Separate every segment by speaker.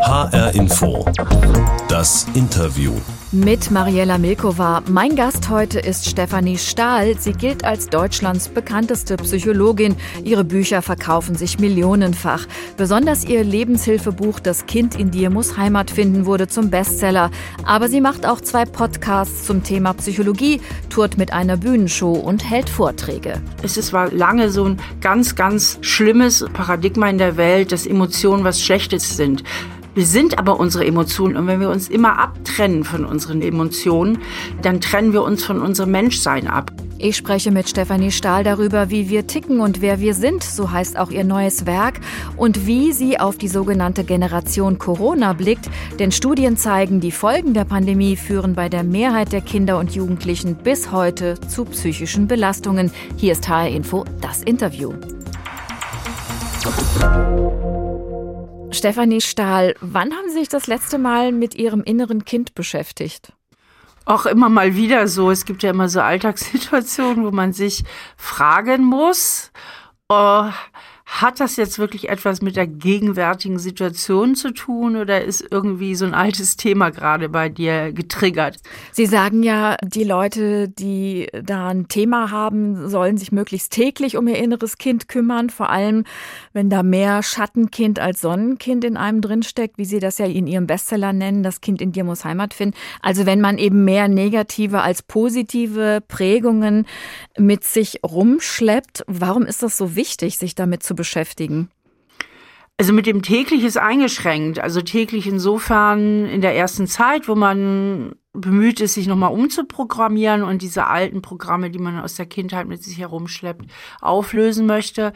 Speaker 1: HR Info. Das Interview.
Speaker 2: Mit Mariella Milkova. Mein Gast heute ist Stefanie Stahl. Sie gilt als Deutschlands bekannteste Psychologin. Ihre Bücher verkaufen sich millionenfach. Besonders ihr Lebenshilfebuch Das Kind in dir muss Heimat finden wurde zum Bestseller. Aber sie macht auch zwei Podcasts zum Thema Psychologie, tourt mit einer Bühnenshow und hält Vorträge.
Speaker 3: Es war lange so ein ganz, ganz schlimmes Paradigma in der Welt, dass Emotionen was Schlechtes sind. Wir sind aber unsere Emotionen und wenn wir uns immer abtrennen von unseren Emotionen, dann trennen wir uns von unserem Menschsein ab.
Speaker 2: Ich spreche mit Stefanie Stahl darüber, wie wir ticken und wer wir sind, so heißt auch ihr neues Werk, und wie sie auf die sogenannte Generation Corona blickt. Denn Studien zeigen, die Folgen der Pandemie führen bei der Mehrheit der Kinder und Jugendlichen bis heute zu psychischen Belastungen. Hier ist HR Info, das Interview. Stefanie Stahl, wann haben Sie sich das letzte Mal mit Ihrem inneren Kind beschäftigt?
Speaker 3: Auch immer mal wieder so. Es gibt ja immer so Alltagssituationen, wo man sich fragen muss, oh, hat das jetzt wirklich etwas mit der gegenwärtigen Situation zu tun oder ist irgendwie so ein altes Thema gerade bei dir getriggert?
Speaker 2: Sie sagen ja, die Leute, die da ein Thema haben, sollen sich möglichst täglich um ihr inneres Kind kümmern, vor allem wenn da mehr Schattenkind als Sonnenkind in einem drinsteckt, wie Sie das ja in Ihrem Bestseller nennen, das Kind in dir muss Heimat finden. Also wenn man eben mehr negative als positive Prägungen mit sich rumschleppt, warum ist das so wichtig, sich damit zu beschäftigen?
Speaker 3: Also mit dem täglich ist eingeschränkt. Also täglich insofern in der ersten Zeit, wo man bemüht ist, sich nochmal umzuprogrammieren und diese alten Programme, die man aus der Kindheit mit sich herumschleppt, auflösen möchte.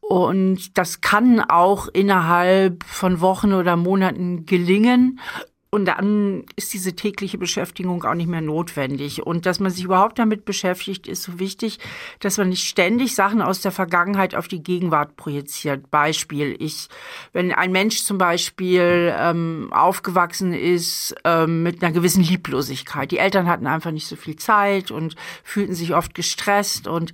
Speaker 3: Und das kann auch innerhalb von Wochen oder Monaten gelingen. Und dann ist diese tägliche Beschäftigung auch nicht mehr notwendig. Und dass man sich überhaupt damit beschäftigt, ist so wichtig, dass man nicht ständig Sachen aus der Vergangenheit auf die Gegenwart projiziert. Beispiel, ich, wenn ein Mensch zum Beispiel ähm, aufgewachsen ist ähm, mit einer gewissen Lieblosigkeit, die Eltern hatten einfach nicht so viel Zeit und fühlten sich oft gestresst und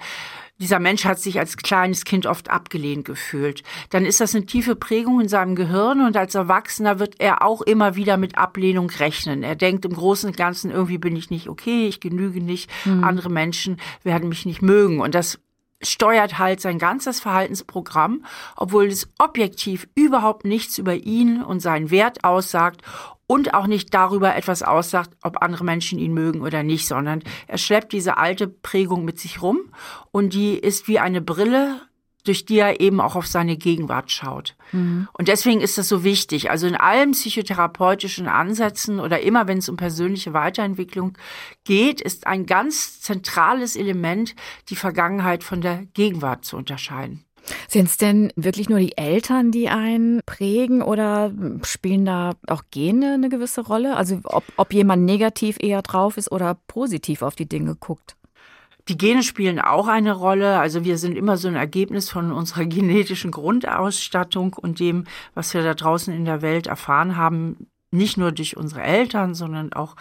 Speaker 3: dieser Mensch hat sich als kleines Kind oft abgelehnt gefühlt. Dann ist das eine tiefe Prägung in seinem Gehirn und als Erwachsener wird er auch immer wieder mit Ablehnung rechnen. Er denkt im Großen und Ganzen, irgendwie bin ich nicht okay, ich genüge nicht, mhm. andere Menschen werden mich nicht mögen. Und das steuert halt sein ganzes Verhaltensprogramm, obwohl es objektiv überhaupt nichts über ihn und seinen Wert aussagt und auch nicht darüber etwas aussagt, ob andere Menschen ihn mögen oder nicht, sondern er schleppt diese alte Prägung mit sich rum und die ist wie eine Brille, durch die er eben auch auf seine Gegenwart schaut. Mhm. Und deswegen ist das so wichtig. Also in allen psychotherapeutischen Ansätzen oder immer wenn es um persönliche Weiterentwicklung geht, ist ein ganz zentrales Element, die Vergangenheit von der Gegenwart zu unterscheiden.
Speaker 2: Sind es denn wirklich nur die Eltern, die einen prägen oder spielen da auch Gene eine gewisse Rolle? Also ob, ob jemand negativ eher drauf ist oder positiv auf die Dinge guckt?
Speaker 3: Die Gene spielen auch eine Rolle. Also wir sind immer so ein Ergebnis von unserer genetischen Grundausstattung und dem, was wir da draußen in der Welt erfahren haben. Nicht nur durch unsere Eltern, sondern auch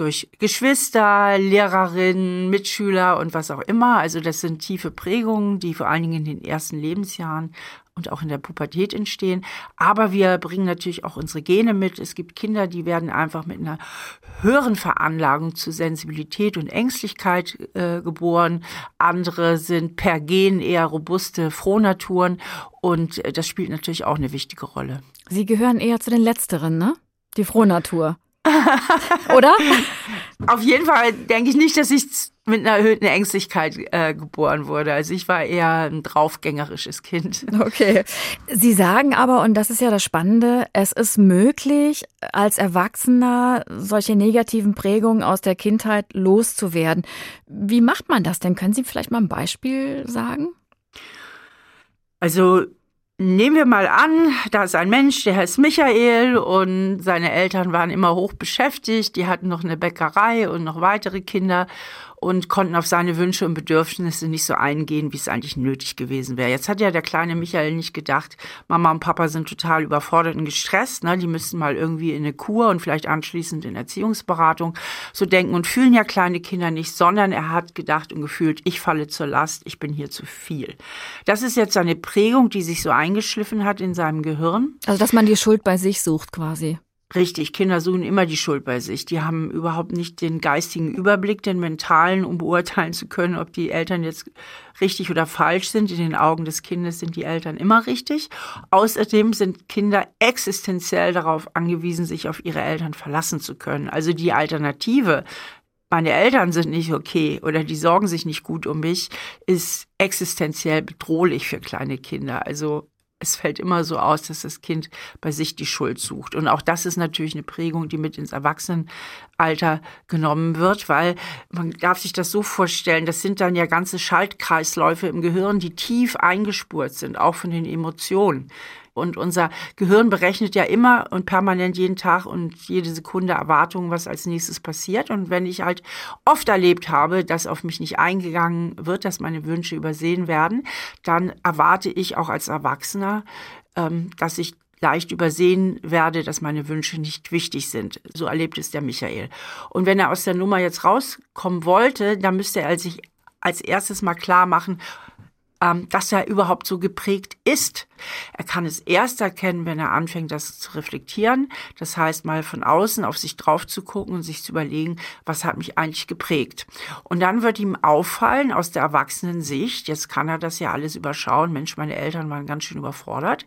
Speaker 3: durch Geschwister, Lehrerinnen, Mitschüler und was auch immer. Also das sind tiefe Prägungen, die vor allen Dingen in den ersten Lebensjahren und auch in der Pubertät entstehen. Aber wir bringen natürlich auch unsere Gene mit. Es gibt Kinder, die werden einfach mit einer höheren Veranlagung zu Sensibilität und Ängstlichkeit äh, geboren. Andere sind per Gen eher robuste Frohnaturen. Und äh, das spielt natürlich auch eine wichtige Rolle.
Speaker 2: Sie gehören eher zu den Letzteren, ne? Die Frohnatur. Oder?
Speaker 3: Auf jeden Fall denke ich nicht, dass ich mit einer erhöhten Ängstlichkeit äh, geboren wurde. Also ich war eher ein draufgängerisches Kind.
Speaker 2: Okay. Sie sagen aber, und das ist ja das Spannende, es ist möglich, als Erwachsener solche negativen Prägungen aus der Kindheit loszuwerden. Wie macht man das denn? Können Sie vielleicht mal ein Beispiel sagen?
Speaker 3: Also Nehmen wir mal an, da ist ein Mensch, der heißt Michael und seine Eltern waren immer hoch beschäftigt, die hatten noch eine Bäckerei und noch weitere Kinder und konnten auf seine Wünsche und Bedürfnisse nicht so eingehen, wie es eigentlich nötig gewesen wäre. Jetzt hat ja der kleine Michael nicht gedacht, Mama und Papa sind total überfordert und gestresst, ne? die müssten mal irgendwie in eine Kur und vielleicht anschließend in Erziehungsberatung. So denken und fühlen ja kleine Kinder nicht, sondern er hat gedacht und gefühlt, ich falle zur Last, ich bin hier zu viel. Das ist jetzt eine Prägung, die sich so eingeschliffen hat in seinem Gehirn.
Speaker 2: Also, dass man die Schuld bei sich sucht quasi.
Speaker 3: Richtig, Kinder suchen immer die Schuld bei sich. Die haben überhaupt nicht den geistigen Überblick, den mentalen, um beurteilen zu können, ob die Eltern jetzt richtig oder falsch sind. In den Augen des Kindes sind die Eltern immer richtig. Außerdem sind Kinder existenziell darauf angewiesen, sich auf ihre Eltern verlassen zu können. Also die Alternative, meine Eltern sind nicht okay oder die sorgen sich nicht gut um mich, ist existenziell bedrohlich für kleine Kinder. Also es fällt immer so aus, dass das Kind bei sich die Schuld sucht. Und auch das ist natürlich eine Prägung, die mit ins Erwachsenenalter genommen wird, weil man darf sich das so vorstellen, das sind dann ja ganze Schaltkreisläufe im Gehirn, die tief eingespurt sind, auch von den Emotionen. Und unser Gehirn berechnet ja immer und permanent jeden Tag und jede Sekunde Erwartungen, was als nächstes passiert. Und wenn ich halt oft erlebt habe, dass auf mich nicht eingegangen wird, dass meine Wünsche übersehen werden, dann erwarte ich auch als Erwachsener, ähm, dass ich leicht übersehen werde, dass meine Wünsche nicht wichtig sind. So erlebt es der Michael. Und wenn er aus der Nummer jetzt rauskommen wollte, dann müsste er sich als erstes mal klar machen, ähm, dass er überhaupt so geprägt ist. Er kann es erst erkennen, wenn er anfängt, das zu reflektieren. Das heißt, mal von außen auf sich drauf zu gucken und sich zu überlegen, was hat mich eigentlich geprägt. Und dann wird ihm auffallen aus der erwachsenen Sicht, jetzt kann er das ja alles überschauen. Mensch, meine Eltern waren ganz schön überfordert.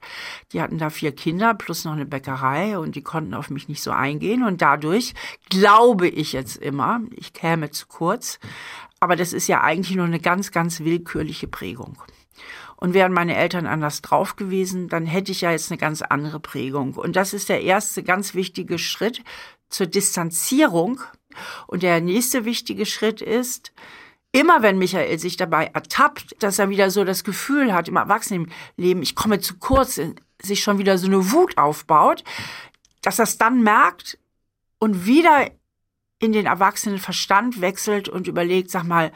Speaker 3: Die hatten da vier Kinder plus noch eine Bäckerei und die konnten auf mich nicht so eingehen. Und dadurch glaube ich jetzt immer, ich käme zu kurz, aber das ist ja eigentlich nur eine ganz, ganz willkürliche Prägung. Und wären meine Eltern anders drauf gewesen, dann hätte ich ja jetzt eine ganz andere Prägung. Und das ist der erste ganz wichtige Schritt zur Distanzierung. Und der nächste wichtige Schritt ist, immer wenn Michael sich dabei ertappt, dass er wieder so das Gefühl hat im Erwachsenenleben, ich komme zu kurz, sich schon wieder so eine Wut aufbaut, dass er es dann merkt und wieder in den erwachsenen Verstand wechselt und überlegt, sag mal,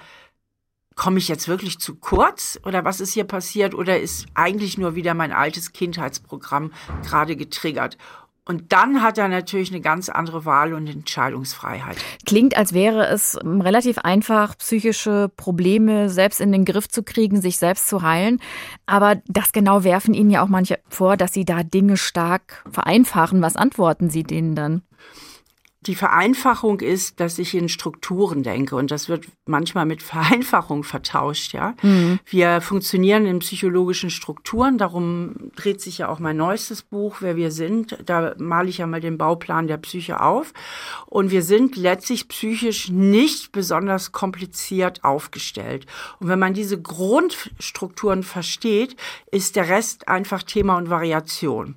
Speaker 3: komme ich jetzt wirklich zu kurz oder was ist hier passiert oder ist eigentlich nur wieder mein altes Kindheitsprogramm gerade getriggert? Und dann hat er natürlich eine ganz andere Wahl und Entscheidungsfreiheit.
Speaker 2: Klingt, als wäre es relativ einfach, psychische Probleme selbst in den Griff zu kriegen, sich selbst zu heilen. Aber das genau werfen Ihnen ja auch manche vor, dass Sie da Dinge stark vereinfachen. Was antworten Sie denen dann?
Speaker 3: Die Vereinfachung ist, dass ich in Strukturen denke und das wird manchmal mit Vereinfachung vertauscht, ja. Mhm. Wir funktionieren in psychologischen Strukturen, darum dreht sich ja auch mein neuestes Buch, wer wir sind. Da male ich ja mal den Bauplan der Psyche auf und wir sind letztlich psychisch nicht besonders kompliziert aufgestellt. Und wenn man diese Grundstrukturen versteht, ist der Rest einfach Thema und Variation.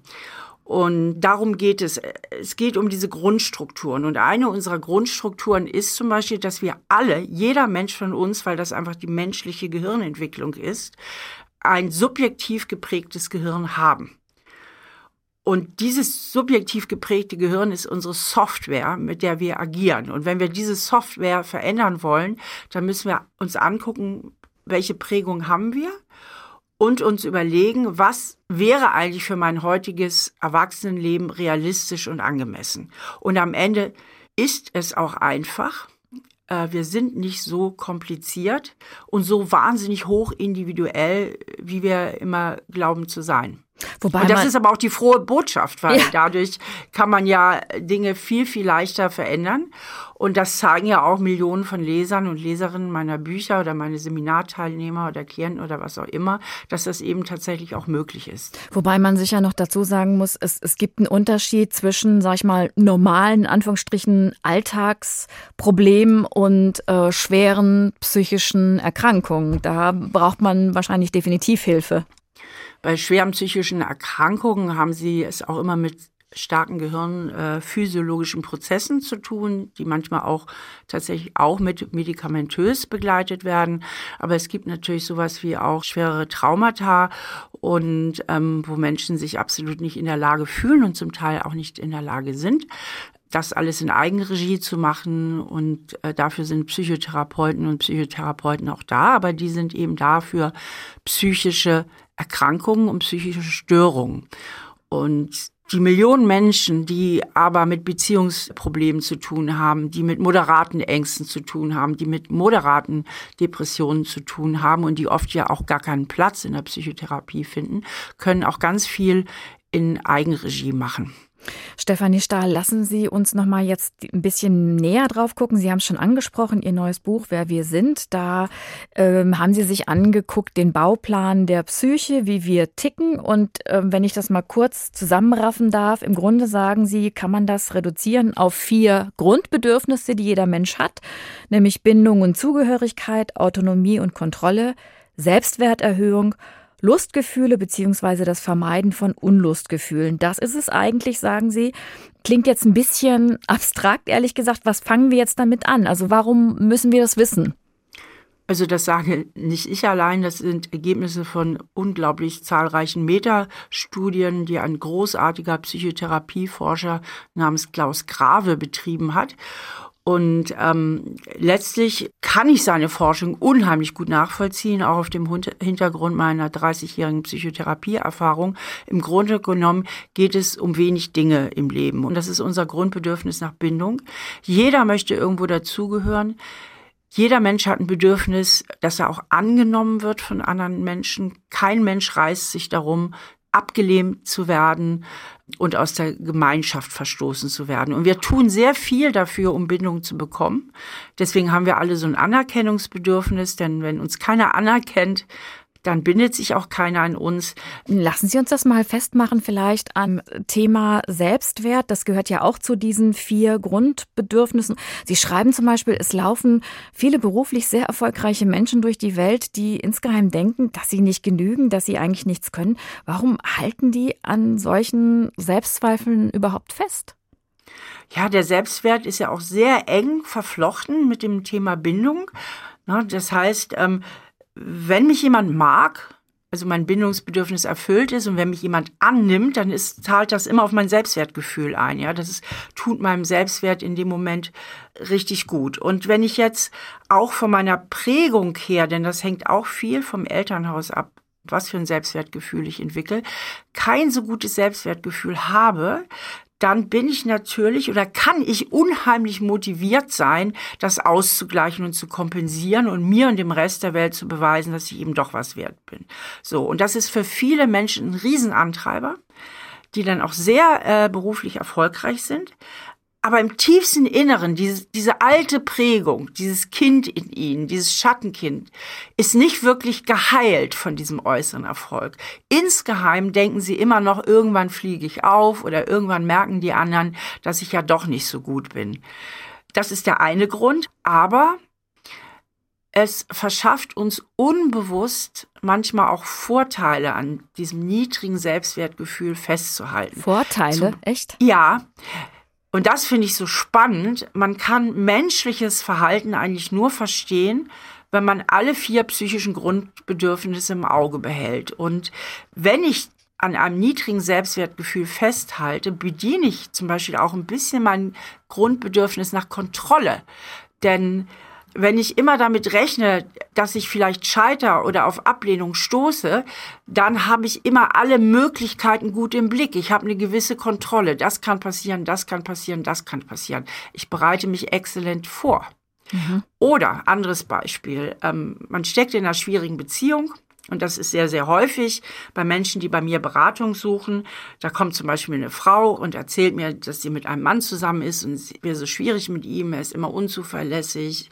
Speaker 3: Und darum geht es. Es geht um diese Grundstrukturen. Und eine unserer Grundstrukturen ist zum Beispiel, dass wir alle, jeder Mensch von uns, weil das einfach die menschliche Gehirnentwicklung ist, ein subjektiv geprägtes Gehirn haben. Und dieses subjektiv geprägte Gehirn ist unsere Software, mit der wir agieren. Und wenn wir diese Software verändern wollen, dann müssen wir uns angucken, welche Prägung haben wir und uns überlegen, was wäre eigentlich für mein heutiges Erwachsenenleben realistisch und angemessen. Und am Ende ist es auch einfach. Äh, wir sind nicht so kompliziert und so wahnsinnig hoch individuell, wie wir immer glauben zu sein. Wobei und das ist aber auch die frohe Botschaft, weil ja. dadurch kann man ja Dinge viel, viel leichter verändern. Und das zeigen ja auch Millionen von Lesern und Leserinnen meiner Bücher oder meine Seminarteilnehmer oder Klienten oder was auch immer, dass das eben tatsächlich auch möglich ist.
Speaker 2: Wobei man sicher noch dazu sagen muss, es, es gibt einen Unterschied zwischen, sag ich mal, normalen, Anführungsstrichen, Alltagsproblemen und äh, schweren psychischen Erkrankungen. Da braucht man wahrscheinlich definitiv Hilfe.
Speaker 3: Bei schweren psychischen Erkrankungen haben sie es auch immer mit starken Gehirnphysiologischen äh, Prozessen zu tun, die manchmal auch tatsächlich auch mit medikamentös begleitet werden. Aber es gibt natürlich sowas wie auch schwere Traumata und ähm, wo Menschen sich absolut nicht in der Lage fühlen und zum Teil auch nicht in der Lage sind, das alles in Eigenregie zu machen und äh, dafür sind Psychotherapeuten und Psychotherapeuten auch da, aber die sind eben dafür psychische Erkrankungen und psychische Störungen. Und die Millionen Menschen, die aber mit Beziehungsproblemen zu tun haben, die mit moderaten Ängsten zu tun haben, die mit moderaten Depressionen zu tun haben und die oft ja auch gar keinen Platz in der Psychotherapie finden, können auch ganz viel in Eigenregie machen.
Speaker 2: Stefanie Stahl, lassen Sie uns noch mal jetzt ein bisschen näher drauf gucken. Sie haben es schon angesprochen, Ihr neues Buch Wer wir sind. Da ähm, haben Sie sich angeguckt den Bauplan der Psyche, wie wir ticken. Und ähm, wenn ich das mal kurz zusammenraffen darf, im Grunde sagen Sie, kann man das reduzieren auf vier Grundbedürfnisse, die jeder Mensch hat, nämlich Bindung und Zugehörigkeit, Autonomie und Kontrolle, Selbstwerterhöhung Lustgefühle beziehungsweise das Vermeiden von Unlustgefühlen. Das ist es eigentlich, sagen Sie. Klingt jetzt ein bisschen abstrakt, ehrlich gesagt. Was fangen wir jetzt damit an? Also warum müssen wir das wissen?
Speaker 3: Also das sage nicht ich allein, das sind Ergebnisse von unglaublich zahlreichen Metastudien, die ein großartiger Psychotherapieforscher namens Klaus Grave betrieben hat. Und ähm, letztlich kann ich seine Forschung unheimlich gut nachvollziehen, auch auf dem Hintergrund meiner 30-jährigen Psychotherapieerfahrung. Im Grunde genommen geht es um wenig Dinge im Leben. Und das ist unser Grundbedürfnis nach Bindung. Jeder möchte irgendwo dazugehören. Jeder Mensch hat ein Bedürfnis, dass er auch angenommen wird von anderen Menschen. Kein Mensch reißt sich darum, abgelehnt zu werden und aus der Gemeinschaft verstoßen zu werden. Und wir tun sehr viel dafür, um Bindung zu bekommen. Deswegen haben wir alle so ein Anerkennungsbedürfnis, denn wenn uns keiner anerkennt, dann bindet sich auch keiner an uns.
Speaker 2: Lassen Sie uns das mal festmachen, vielleicht am Thema Selbstwert. Das gehört ja auch zu diesen vier Grundbedürfnissen. Sie schreiben zum Beispiel, es laufen viele beruflich sehr erfolgreiche Menschen durch die Welt, die insgeheim denken, dass sie nicht genügen, dass sie eigentlich nichts können. Warum halten die an solchen Selbstzweifeln überhaupt fest?
Speaker 3: Ja, der Selbstwert ist ja auch sehr eng verflochten mit dem Thema Bindung. Das heißt, ähm, wenn mich jemand mag, also mein Bindungsbedürfnis erfüllt ist und wenn mich jemand annimmt, dann ist, zahlt das immer auf mein Selbstwertgefühl ein. Ja, das ist, tut meinem Selbstwert in dem Moment richtig gut. Und wenn ich jetzt auch von meiner Prägung her, denn das hängt auch viel vom Elternhaus ab, was für ein Selbstwertgefühl ich entwickle, kein so gutes Selbstwertgefühl habe, dann bin ich natürlich oder kann ich unheimlich motiviert sein, das auszugleichen und zu kompensieren und mir und dem Rest der Welt zu beweisen, dass ich eben doch was wert bin. So, und das ist für viele Menschen ein Riesenantreiber, die dann auch sehr äh, beruflich erfolgreich sind aber im tiefsten Inneren, diese, diese alte Prägung, dieses Kind in ihnen, dieses Schattenkind, ist nicht wirklich geheilt von diesem äußeren Erfolg. Insgeheim denken sie immer noch, irgendwann fliege ich auf oder irgendwann merken die anderen, dass ich ja doch nicht so gut bin. Das ist der eine Grund, aber es verschafft uns unbewusst manchmal auch Vorteile an diesem niedrigen Selbstwertgefühl festzuhalten.
Speaker 2: Vorteile? Zum, Echt?
Speaker 3: Ja. Und das finde ich so spannend. Man kann menschliches Verhalten eigentlich nur verstehen, wenn man alle vier psychischen Grundbedürfnisse im Auge behält. Und wenn ich an einem niedrigen Selbstwertgefühl festhalte, bediene ich zum Beispiel auch ein bisschen mein Grundbedürfnis nach Kontrolle. Denn wenn ich immer damit rechne, dass ich vielleicht scheiter oder auf Ablehnung stoße, dann habe ich immer alle Möglichkeiten gut im Blick. Ich habe eine gewisse Kontrolle. Das kann passieren, das kann passieren, das kann passieren. Ich bereite mich exzellent vor. Mhm. Oder anderes Beispiel, ähm, man steckt in einer schwierigen Beziehung und das ist sehr, sehr häufig bei Menschen, die bei mir Beratung suchen. Da kommt zum Beispiel eine Frau und erzählt mir, dass sie mit einem Mann zusammen ist und es wäre so schwierig mit ihm. Er ist immer unzuverlässig.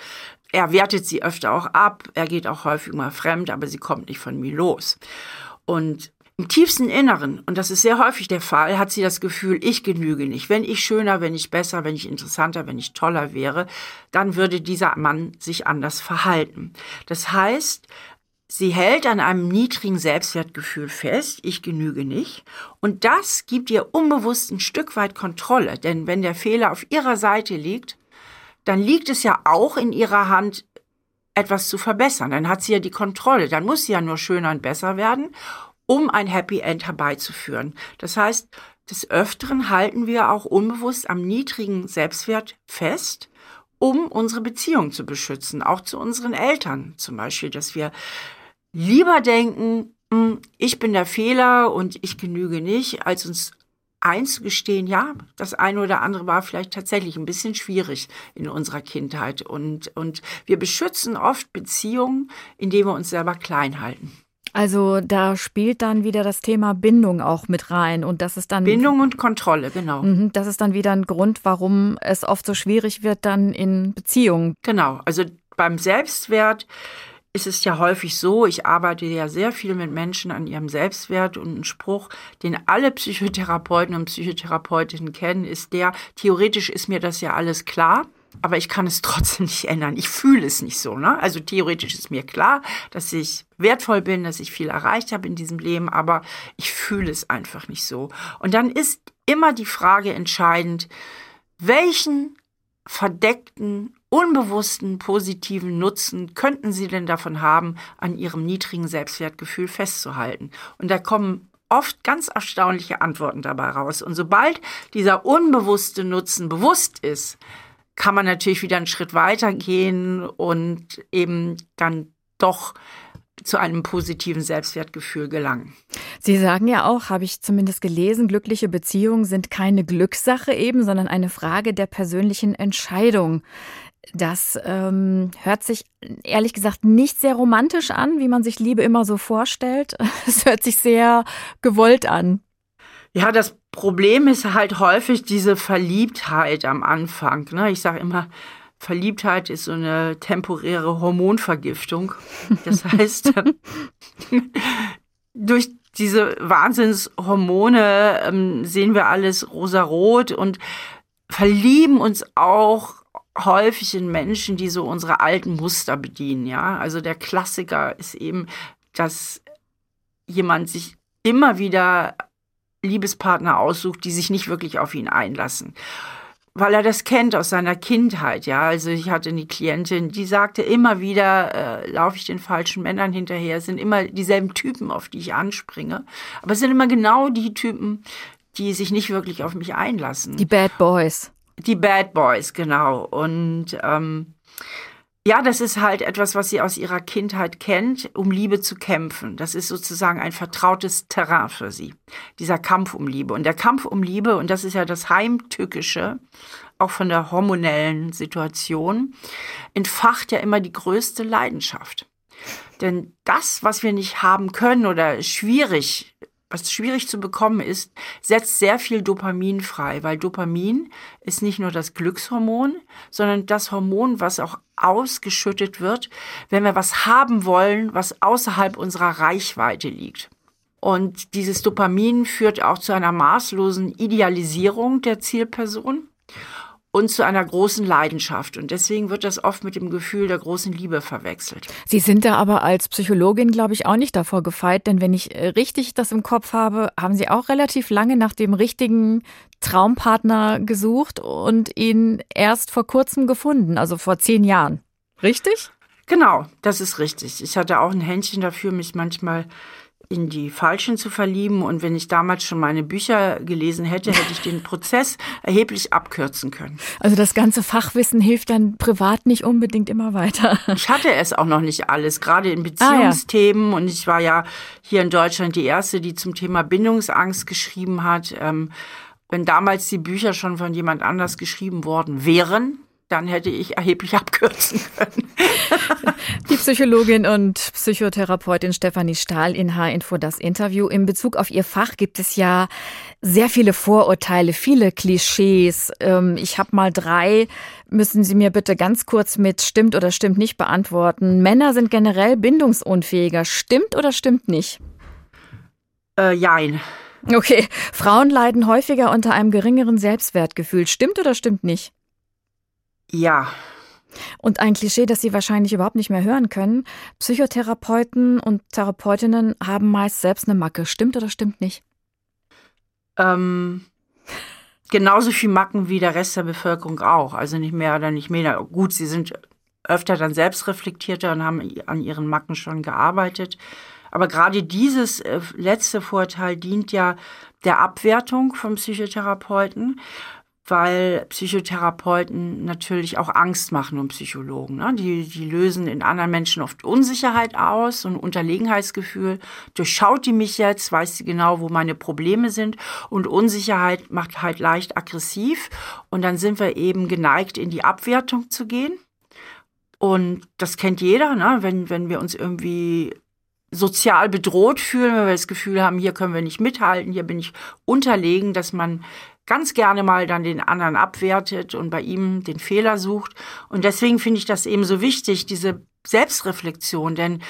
Speaker 3: Er wertet sie öfter auch ab. Er geht auch häufig mal fremd, aber sie kommt nicht von mir los. Und im tiefsten Inneren, und das ist sehr häufig der Fall, hat sie das Gefühl, ich genüge nicht. Wenn ich schöner, wenn ich besser, wenn ich interessanter, wenn ich toller wäre, dann würde dieser Mann sich anders verhalten. Das heißt, Sie hält an einem niedrigen Selbstwertgefühl fest, ich genüge nicht. Und das gibt ihr unbewusst ein Stück weit Kontrolle. Denn wenn der Fehler auf ihrer Seite liegt, dann liegt es ja auch in ihrer Hand, etwas zu verbessern. Dann hat sie ja die Kontrolle. Dann muss sie ja nur schöner und besser werden, um ein Happy End herbeizuführen. Das heißt, des Öfteren halten wir auch unbewusst am niedrigen Selbstwert fest, um unsere Beziehung zu beschützen, auch zu unseren Eltern zum Beispiel, dass wir lieber denken, hm, ich bin der Fehler und ich genüge nicht, als uns einzugestehen, ja, das eine oder andere war vielleicht tatsächlich ein bisschen schwierig in unserer Kindheit. Und, und wir beschützen oft Beziehungen, indem wir uns selber klein halten.
Speaker 2: Also da spielt dann wieder das Thema Bindung auch mit rein und das ist dann
Speaker 3: Bindung und Kontrolle, genau.
Speaker 2: Mhm, das ist dann wieder ein Grund, warum es oft so schwierig wird dann in Beziehungen.
Speaker 3: Genau, also beim Selbstwert ist es ja häufig so, ich arbeite ja sehr viel mit Menschen an ihrem Selbstwert und ein Spruch, den alle Psychotherapeuten und Psychotherapeutinnen kennen, ist der, theoretisch ist mir das ja alles klar, aber ich kann es trotzdem nicht ändern. Ich fühle es nicht so. Ne? Also theoretisch ist mir klar, dass ich wertvoll bin, dass ich viel erreicht habe in diesem Leben, aber ich fühle es einfach nicht so. Und dann ist immer die Frage entscheidend, welchen verdeckten unbewussten positiven Nutzen könnten Sie denn davon haben, an Ihrem niedrigen Selbstwertgefühl festzuhalten? Und da kommen oft ganz erstaunliche Antworten dabei raus. Und sobald dieser unbewusste Nutzen bewusst ist, kann man natürlich wieder einen Schritt weiter gehen und eben dann doch zu einem positiven Selbstwertgefühl gelangen.
Speaker 2: Sie sagen ja auch, habe ich zumindest gelesen, glückliche Beziehungen sind keine Glückssache eben, sondern eine Frage der persönlichen Entscheidung. Das ähm, hört sich ehrlich gesagt nicht sehr romantisch an, wie man sich Liebe immer so vorstellt. Es hört sich sehr gewollt an.
Speaker 3: Ja, das Problem ist halt häufig diese Verliebtheit am Anfang. Ne? Ich sage immer, Verliebtheit ist so eine temporäre Hormonvergiftung. Das heißt, durch diese Wahnsinnshormone ähm, sehen wir alles rosarot und verlieben uns auch häufig in Menschen, die so unsere alten Muster bedienen, ja. Also der Klassiker ist eben, dass jemand sich immer wieder Liebespartner aussucht, die sich nicht wirklich auf ihn einlassen. Weil er das kennt aus seiner Kindheit, ja. Also ich hatte eine Klientin, die sagte immer wieder, äh, laufe ich den falschen Männern hinterher, es sind immer dieselben Typen, auf die ich anspringe. Aber es sind immer genau die Typen, die sich nicht wirklich auf mich einlassen.
Speaker 2: Die Bad Boys.
Speaker 3: Die Bad Boys, genau. Und ähm, ja, das ist halt etwas, was sie aus ihrer Kindheit kennt, um Liebe zu kämpfen. Das ist sozusagen ein vertrautes Terrain für sie, dieser Kampf um Liebe. Und der Kampf um Liebe, und das ist ja das Heimtückische, auch von der hormonellen Situation, entfacht ja immer die größte Leidenschaft. Denn das, was wir nicht haben können oder schwierig was schwierig zu bekommen ist, setzt sehr viel Dopamin frei, weil Dopamin ist nicht nur das Glückshormon, sondern das Hormon, was auch ausgeschüttet wird, wenn wir was haben wollen, was außerhalb unserer Reichweite liegt. Und dieses Dopamin führt auch zu einer maßlosen Idealisierung der Zielperson und zu einer großen Leidenschaft. Und deswegen wird das oft mit dem Gefühl der großen Liebe verwechselt.
Speaker 2: Sie sind da aber als Psychologin, glaube ich, auch nicht davor gefeit, denn wenn ich äh, richtig das im Kopf habe, haben Sie auch relativ lange nach dem richtigen Traumpartner gesucht und ihn erst vor kurzem gefunden, also vor zehn Jahren. Richtig?
Speaker 3: Genau, das ist richtig. Ich hatte auch ein Händchen dafür, mich manchmal in die Falschen zu verlieben. Und wenn ich damals schon meine Bücher gelesen hätte, hätte ich den Prozess erheblich abkürzen können.
Speaker 2: Also das ganze Fachwissen hilft dann privat nicht unbedingt immer weiter.
Speaker 3: Ich hatte es auch noch nicht alles, gerade in Beziehungsthemen. Ah, ja. Und ich war ja hier in Deutschland die Erste, die zum Thema Bindungsangst geschrieben hat. Ähm, wenn damals die Bücher schon von jemand anders geschrieben worden wären, dann hätte ich erheblich abkürzen können.
Speaker 2: Die Psychologin und Psychotherapeutin Stefanie Stahl in H-Info das Interview. In Bezug auf ihr Fach gibt es ja sehr viele Vorurteile, viele Klischees. Ähm, ich habe mal drei, müssen Sie mir bitte ganz kurz mit stimmt oder stimmt nicht beantworten. Männer sind generell bindungsunfähiger. Stimmt oder stimmt nicht?
Speaker 3: Äh, jein.
Speaker 2: Okay. Frauen leiden häufiger unter einem geringeren Selbstwertgefühl. Stimmt oder stimmt nicht?
Speaker 3: Ja.
Speaker 2: Und ein Klischee, das Sie wahrscheinlich überhaupt nicht mehr hören können. Psychotherapeuten und Therapeutinnen haben meist selbst eine Macke. Stimmt oder stimmt nicht?
Speaker 3: Ähm, genauso viel Macken wie der Rest der Bevölkerung auch. Also nicht mehr oder nicht mehr. Gut, sie sind öfter dann selbstreflektierter und haben an ihren Macken schon gearbeitet. Aber gerade dieses äh, letzte Vorteil dient ja der Abwertung von Psychotherapeuten weil Psychotherapeuten natürlich auch Angst machen um Psychologen. Ne? Die, die lösen in anderen Menschen oft Unsicherheit aus und Unterlegenheitsgefühl. Durchschaut die mich jetzt, weiß sie genau, wo meine Probleme sind. Und Unsicherheit macht halt leicht aggressiv. Und dann sind wir eben geneigt, in die Abwertung zu gehen. Und das kennt jeder, ne? wenn, wenn wir uns irgendwie sozial bedroht fühlen, wenn wir das Gefühl haben, hier können wir nicht mithalten, hier bin ich unterlegen, dass man ganz gerne mal dann den anderen abwertet und bei ihm den Fehler sucht. Und deswegen finde ich das eben so wichtig, diese Selbstreflexion, denn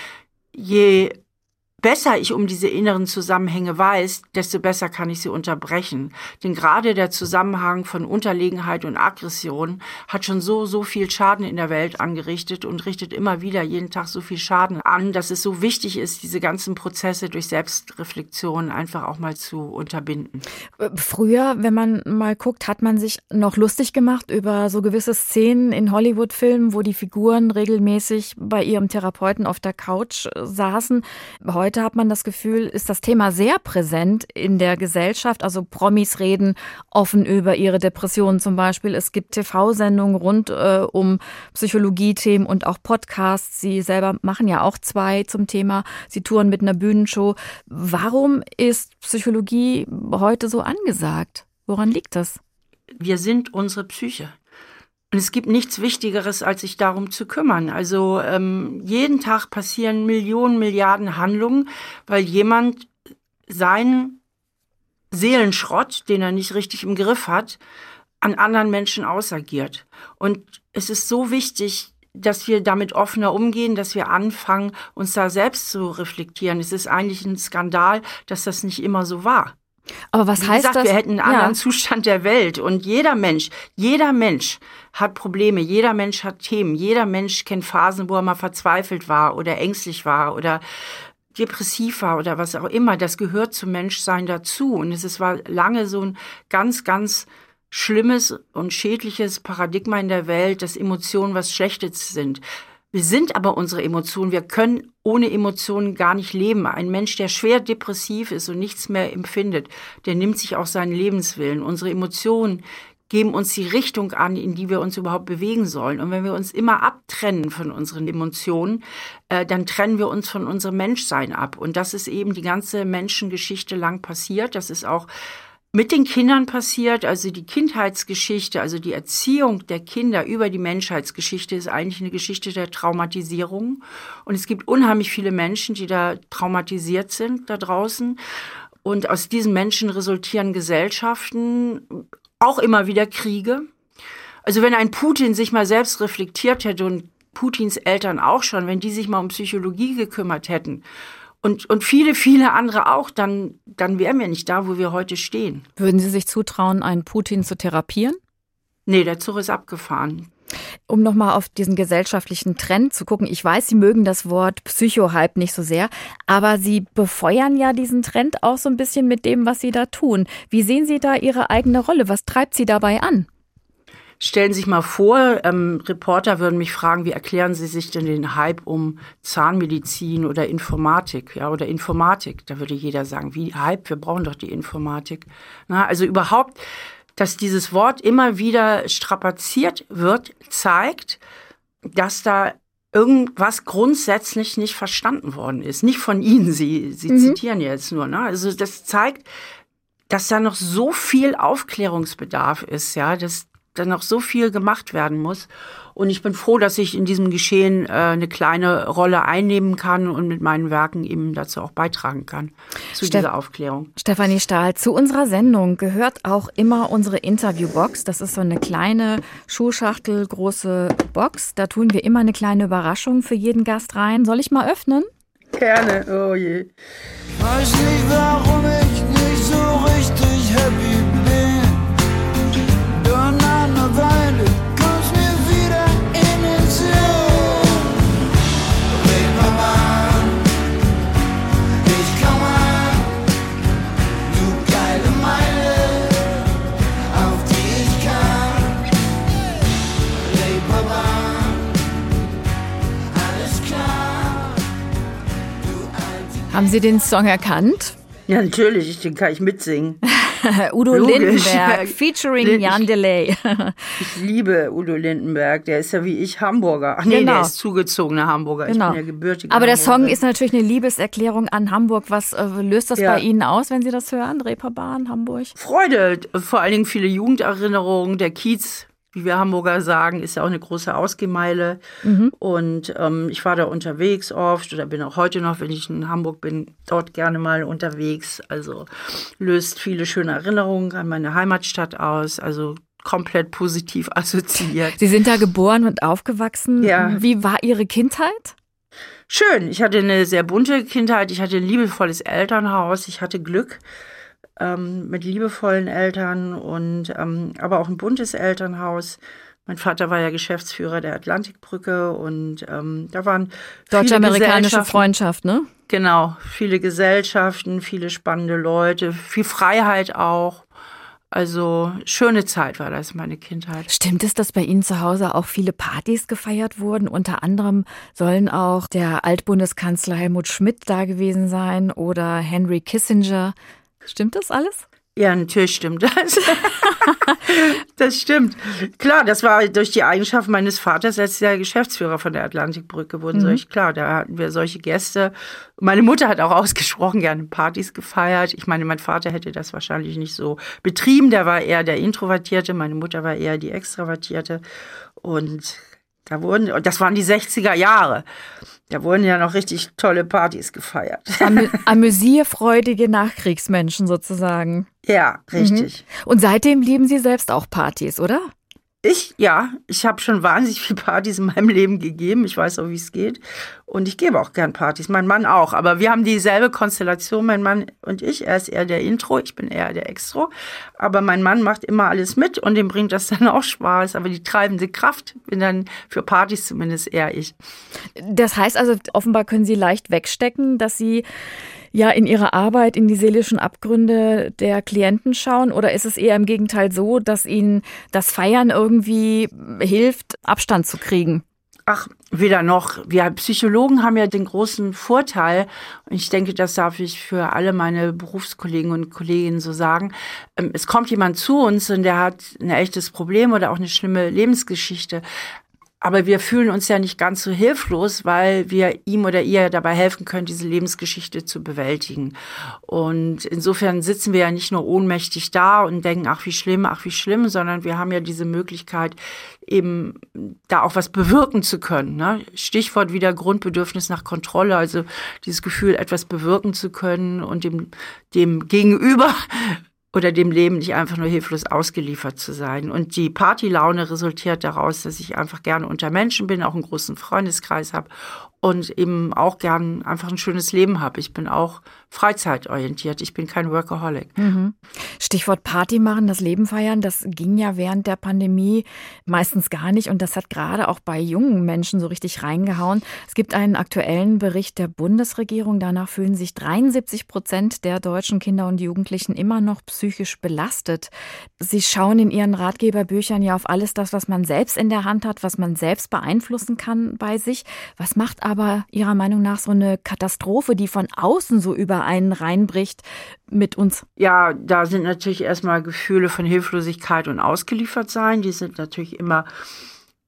Speaker 3: je besser ich um diese inneren Zusammenhänge weiß, desto besser kann ich sie unterbrechen. Denn gerade der Zusammenhang von Unterlegenheit und Aggression hat schon so, so viel Schaden in der Welt angerichtet und richtet immer wieder jeden Tag so viel Schaden an, dass es so wichtig ist, diese ganzen Prozesse durch Selbstreflexion einfach auch mal zu unterbinden.
Speaker 2: Früher, wenn man mal guckt, hat man sich noch lustig gemacht über so gewisse Szenen in Hollywood-Filmen, wo die Figuren regelmäßig bei ihrem Therapeuten auf der Couch saßen. Heute heute hat man das Gefühl, ist das Thema sehr präsent in der Gesellschaft. Also Promis reden offen über ihre Depressionen zum Beispiel. Es gibt TV-Sendungen rund äh, um Psychologie-Themen und auch Podcasts. Sie selber machen ja auch zwei zum Thema. Sie touren mit einer Bühnenshow. Warum ist Psychologie heute so angesagt? Woran liegt das?
Speaker 3: Wir sind unsere Psyche. Und es gibt nichts Wichtigeres, als sich darum zu kümmern. Also ähm, jeden Tag passieren Millionen, Milliarden Handlungen, weil jemand seinen Seelenschrott, den er nicht richtig im Griff hat, an anderen Menschen ausagiert. Und es ist so wichtig, dass wir damit offener umgehen, dass wir anfangen, uns da selbst zu reflektieren. Es ist eigentlich ein Skandal, dass das nicht immer so war.
Speaker 2: Aber was
Speaker 3: Wie
Speaker 2: heißt
Speaker 3: gesagt,
Speaker 2: das?
Speaker 3: Wir hätten einen
Speaker 2: Ja.
Speaker 3: anderen Zustand der Welt. Und jeder Mensch, jeder Mensch hat Probleme, jeder Mensch hat Themen, jeder Mensch kennt Phasen, wo er mal verzweifelt war oder ängstlich war oder depressiv war oder was auch immer. Das gehört zum Menschsein dazu. Und es ist- war lange so ein ganz, ganz schlimmes und schädliches Paradigma in der Welt, dass Emotionen was Schlechtes sind. Wir sind aber unsere Emotionen. Wir können ohne Emotionen gar nicht leben. Ein Mensch, der schwer depressiv ist und nichts mehr empfindet, der nimmt sich auch seinen Lebenswillen. Unsere Emotionen geben uns die Richtung an, in die wir uns überhaupt bewegen sollen. Und wenn wir uns immer abtrennen von unseren Emotionen, äh, dann trennen wir uns von unserem Menschsein ab. Und das ist eben die ganze Menschengeschichte lang passiert. Das ist auch mit den Kindern passiert, also die Kindheitsgeschichte, also die Erziehung der Kinder über die Menschheitsgeschichte ist eigentlich eine Geschichte der Traumatisierung. Und es gibt unheimlich viele Menschen, die da traumatisiert sind da draußen. Und aus diesen Menschen resultieren Gesellschaften, auch immer wieder Kriege. Also wenn ein Putin sich mal selbst reflektiert hätte und Putins Eltern auch schon, wenn die sich mal um Psychologie gekümmert hätten und, und viele, viele andere auch, dann, dann wären wir nicht da, wo wir heute stehen.
Speaker 2: Würden Sie sich zutrauen, einen Putin zu therapieren?
Speaker 3: Nee, der Zug ist abgefahren.
Speaker 2: Um nochmal auf diesen gesellschaftlichen Trend zu gucken. Ich weiß, Sie mögen das Wort Psychohype nicht so sehr, aber Sie befeuern ja diesen Trend auch so ein bisschen mit dem, was Sie da tun. Wie sehen Sie da Ihre eigene Rolle? Was treibt Sie dabei an?
Speaker 3: Stellen Sie sich mal vor, ähm, Reporter würden mich fragen, wie erklären Sie sich denn den Hype um Zahnmedizin oder Informatik, ja, oder Informatik? Da würde jeder sagen, wie Hype? Wir brauchen doch die Informatik. Na, also überhaupt, dass dieses Wort immer wieder strapaziert wird, zeigt, dass da irgendwas grundsätzlich nicht verstanden worden ist. Nicht von Ihnen, Sie, Sie zitieren jetzt nur. Ne? Also das zeigt, dass da noch so viel Aufklärungsbedarf ist, ja, dass da noch so viel gemacht werden muss. Und ich bin froh, dass ich in diesem Geschehen äh, eine kleine Rolle einnehmen kann und mit meinen Werken eben dazu auch beitragen kann, zu
Speaker 2: Steff-
Speaker 3: dieser Aufklärung.
Speaker 2: Stefanie Stahl, zu unserer Sendung gehört auch immer unsere Interviewbox. Das ist so eine kleine Schuhschachtel große Box. Da tun wir immer eine kleine Überraschung für jeden Gast rein. Soll ich mal öffnen?
Speaker 3: Gerne, oh je.
Speaker 4: Weiß nicht, warum ich
Speaker 2: Haben Sie den Song erkannt?
Speaker 3: Ja, natürlich, den kann ich mitsingen.
Speaker 2: Udo
Speaker 3: Logisch.
Speaker 2: Lindenberg, featuring
Speaker 3: Lind-
Speaker 2: Jan Delay.
Speaker 3: Ich liebe Udo Lindenberg, der ist ja wie ich Hamburger. Ach nee,
Speaker 2: Genau.
Speaker 3: der ist zugezogener Hamburger.
Speaker 2: Genau.
Speaker 3: Ich bin ja gebürtiger
Speaker 2: Aber der
Speaker 3: Hamburger.
Speaker 2: Song ist natürlich eine Liebeserklärung an Hamburg. Was äh, löst das
Speaker 3: Ja.
Speaker 2: bei Ihnen aus, wenn Sie das hören? Reeperbahn, Hamburg?
Speaker 3: Freude, vor allen Dingen viele Jugenderinnerungen. Der Kiez, wie wir Hamburger sagen, ist ja auch eine große Ausgehmeile. Und ähm, ich war da unterwegs oft oder bin auch heute noch, wenn ich in Hamburg bin, dort gerne mal unterwegs. Also löst viele schöne Erinnerungen an meine Heimatstadt aus. Also komplett positiv assoziiert.
Speaker 2: Sie sind da geboren und aufgewachsen.
Speaker 3: Ja.
Speaker 2: Wie war Ihre Kindheit?
Speaker 3: Schön. Ich hatte eine sehr bunte Kindheit. Ich hatte ein liebevolles Elternhaus. Ich hatte Glück ähm, mit liebevollen Eltern und ähm, aber auch ein buntes Elternhaus. Mein Vater war ja Geschäftsführer der Atlantikbrücke und ähm, da waren viele
Speaker 2: Deutsch-amerikanische. Freundschaft, ne?
Speaker 3: Genau, viele Gesellschaften, viele spannende Leute, viel Freiheit auch. Also schöne Zeit war das, meine Kindheit.
Speaker 2: Stimmt es, dass bei Ihnen zu Hause auch viele Partys gefeiert wurden? Unter anderem sollen auch der Altbundeskanzler Helmut Schmidt da gewesen sein oder Henry Kissinger. Stimmt das alles?
Speaker 3: Ja, natürlich stimmt das. das stimmt. Klar, das war durch die Eigenschaft meines Vaters als der Geschäftsführer von der Atlantikbrücke wurden solche, klar, da hatten wir solche Gäste. Meine Mutter hat auch ausgesprochen gerne Partys gefeiert. Ich meine, mein Vater hätte das wahrscheinlich nicht so betrieben. Der war eher der Introvertierte, meine Mutter war eher die Extravertierte. Und da wurden, und das waren die 60er Jahre. Da wurden ja noch richtig tolle Partys gefeiert.
Speaker 2: Amü amüsierfreudige Nachkriegsmenschen sozusagen.
Speaker 3: Ja, richtig.
Speaker 2: Und seitdem lieben Sie selbst auch Partys, oder?
Speaker 3: Ich, ja, ich habe schon wahnsinnig viele Partys in meinem Leben gegeben. Ich weiß auch, wie es geht. Und ich gebe auch gern Partys. Mein Mann auch. Aber wir haben dieselbe Konstellation, mein Mann und ich. Er ist eher der Intro, ich bin eher der Extro. Aber mein Mann macht immer alles mit und dem bringt das dann auch Spaß. Aber die treibende Kraft bin dann für Partys zumindest eher ich.
Speaker 2: Das heißt also, offenbar können Sie leicht wegstecken, dass Sie ja in Ihrer Arbeit in die seelischen Abgründe der Klienten schauen? Oder ist es eher im Gegenteil so, dass Ihnen das Feiern irgendwie hilft, Abstand zu kriegen?
Speaker 3: Ach, weder noch. Wir Psychologen haben ja den großen Vorteil, und ich denke, das darf ich für alle meine Berufskollegen und Kolleginnen so sagen. ähm, Es kommt jemand zu uns und der hat ein echtes Problem oder auch eine schlimme Lebensgeschichte. Aber wir fühlen uns ja nicht ganz so hilflos, weil wir ihm oder ihr dabei helfen können, diese Lebensgeschichte zu bewältigen. Und insofern sitzen wir ja nicht nur ohnmächtig da und denken, ach wie schlimm, ach wie schlimm, sondern wir haben ja diese Möglichkeit, eben da auch was bewirken zu können. Ne? Stichwort wieder Grundbedürfnis nach Kontrolle, also dieses Gefühl, etwas bewirken zu können und dem, dem Gegenüber oder dem Leben nicht einfach nur hilflos ausgeliefert zu sein. Und die Partylaune resultiert daraus, dass ich einfach gerne unter Menschen bin, auch einen großen Freundeskreis habe und eben auch gern einfach ein schönes Leben habe. Ich bin auch freizeitorientiert, ich bin kein Workaholic.
Speaker 2: Stichwort Party machen, das Leben feiern, das ging ja während der Pandemie meistens gar nicht und das hat gerade auch bei jungen Menschen so richtig reingehauen. Es gibt einen aktuellen Bericht der Bundesregierung, danach fühlen sich 73 Prozent der deutschen Kinder und Jugendlichen immer noch psychisch belastet. Sie schauen in ihren Ratgeberbüchern ja auf alles das, was man selbst in der Hand hat, was man selbst beeinflussen kann bei sich. Was macht aber Ihrer Meinung nach so eine Katastrophe, die von außen so über einen reinbricht, mit uns?
Speaker 3: Ja, da sind natürlich erstmal Gefühle von Hilflosigkeit und Ausgeliefertsein. Die sind natürlich immer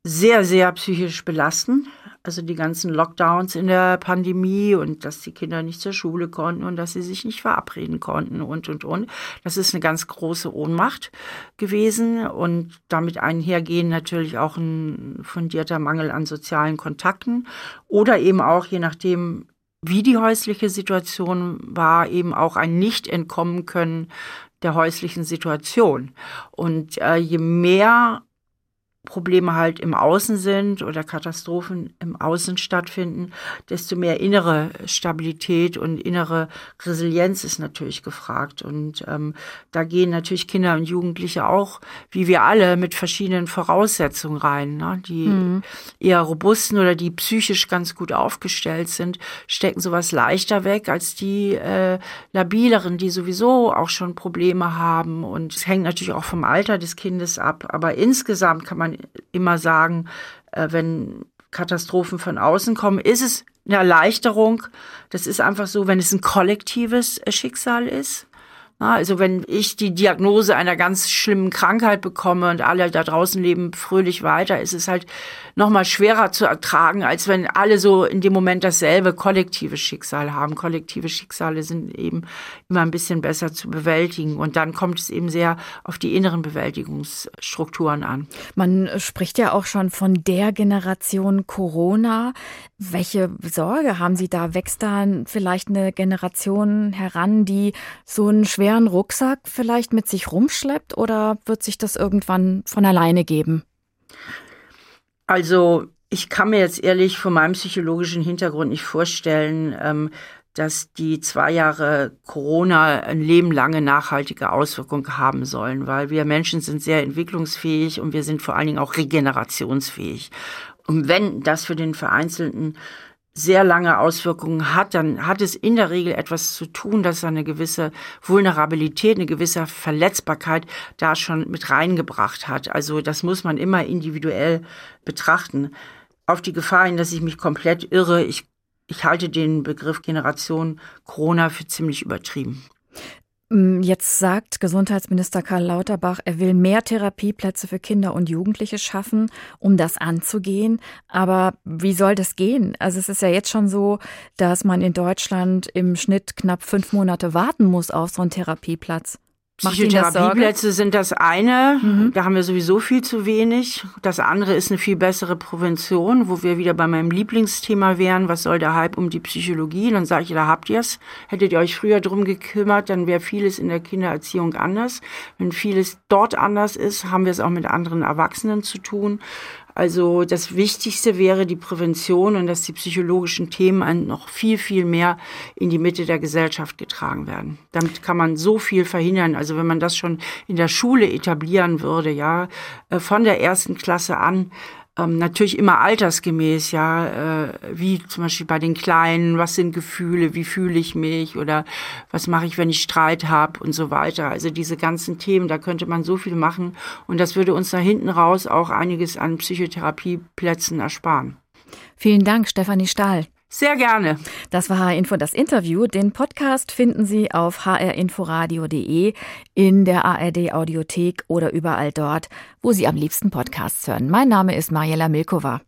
Speaker 3: sehr, sehr psychisch belastend. Also die ganzen Lockdowns in der Pandemie und dass die Kinder nicht zur Schule konnten und dass sie sich nicht verabreden konnten und, und, und. Das ist eine ganz große Ohnmacht gewesen und damit einhergehen natürlich auch ein fundierter Mangel an sozialen Kontakten oder eben auch, je nachdem, wie die häusliche Situation war, eben auch ein Nicht-Entkommen können der häuslichen Situation. Und äh, je mehr Probleme halt im Außen sind oder Katastrophen im Außen stattfinden, desto mehr innere Stabilität und innere Resilienz ist natürlich gefragt. Und ähm, da gehen natürlich Kinder und Jugendliche auch, wie wir alle, mit verschiedenen Voraussetzungen rein. Ne? Die mhm. eher robusten oder die psychisch ganz gut aufgestellt sind, stecken sowas leichter weg als die äh, labileren, die sowieso auch schon Probleme haben. Und es hängt natürlich auch vom Alter des Kindes ab. Aber insgesamt kann man immer sagen, äh, wenn Katastrophen von außen kommen, ist es eine Erleichterung. Das ist einfach so, wenn es ein kollektives äh, Schicksal ist. Also wenn ich die Diagnose einer ganz schlimmen Krankheit bekomme und alle da draußen leben fröhlich weiter, ist es halt noch mal schwerer zu ertragen, als wenn alle so in dem Moment dasselbe kollektive Schicksal haben. Kollektive Schicksale sind eben immer ein bisschen besser zu bewältigen und dann kommt es eben sehr auf die inneren Bewältigungsstrukturen an.
Speaker 2: Man spricht ja auch schon von der Generation Corona. Welche Sorge haben Sie da? Wächst da vielleicht eine Generation heran, die so einen schweren Rucksack vielleicht mit sich rumschleppt oder wird sich das irgendwann von alleine geben?
Speaker 3: Also ich kann mir jetzt ehrlich von meinem psychologischen Hintergrund nicht vorstellen, ähm, dass die zwei Jahre Corona ein Leben lange nachhaltige Auswirkungen haben sollen, weil wir Menschen sind sehr entwicklungsfähig und wir sind vor allen Dingen auch regenerationsfähig. Und wenn das für den Vereinzelten sehr lange Auswirkungen hat, dann hat es in der Regel etwas zu tun, dass eine gewisse Vulnerabilität, eine gewisse Verletzbarkeit da schon mit reingebracht hat. Also das muss man immer individuell betrachten. Auf die Gefahr hin, dass ich mich komplett irre, ich, ich halte den Begriff Generation Corona für ziemlich übertrieben.
Speaker 2: Mm, jetzt sagt Gesundheitsminister Karl Lauterbach, er will mehr Therapieplätze für Kinder und Jugendliche schaffen, um das anzugehen. Aber wie soll das gehen? Also es ist ja jetzt schon so, dass man in Deutschland im Schnitt knapp fünf Monate warten muss auf so einen Therapieplatz.
Speaker 3: Psychotherapieplätze sind das eine, mhm. da haben wir sowieso viel zu wenig. Das andere ist eine viel bessere Prävention, wo wir wieder bei meinem Lieblingsthema wären, was soll der Hype um die Psychologie? Dann sage ich, da habt ihr es. Hättet ihr euch früher drum gekümmert, dann wäre vieles in der Kindererziehung anders. Wenn vieles dort anders ist, haben wir es auch mit anderen Erwachsenen zu tun. Also das Wichtigste wäre die Prävention und dass die psychologischen Themen noch viel, viel mehr in die Mitte der Gesellschaft getragen werden. Damit kann man so viel verhindern. Also wenn man das schon in der Schule etablieren würde, ja, äh, von der ersten Klasse an, ähm, natürlich immer altersgemäß, ja, äh, wie zum Beispiel bei den Kleinen, was sind Gefühle, wie fühle ich mich oder was mache ich, wenn ich Streit habe und so weiter. Also diese ganzen Themen, da könnte man so viel machen und das würde uns da hinten raus auch einiges an Psychotherapieplätzen ersparen.
Speaker 2: Vielen Dank, Stefanie Stahl.
Speaker 3: Sehr gerne.
Speaker 2: Das war HR Info das Interview. Den Podcast finden Sie auf hrinforadio.de, in der ARD Audiothek oder überall dort, wo Sie am liebsten Podcasts hören. Mein Name ist Mariella Milkova.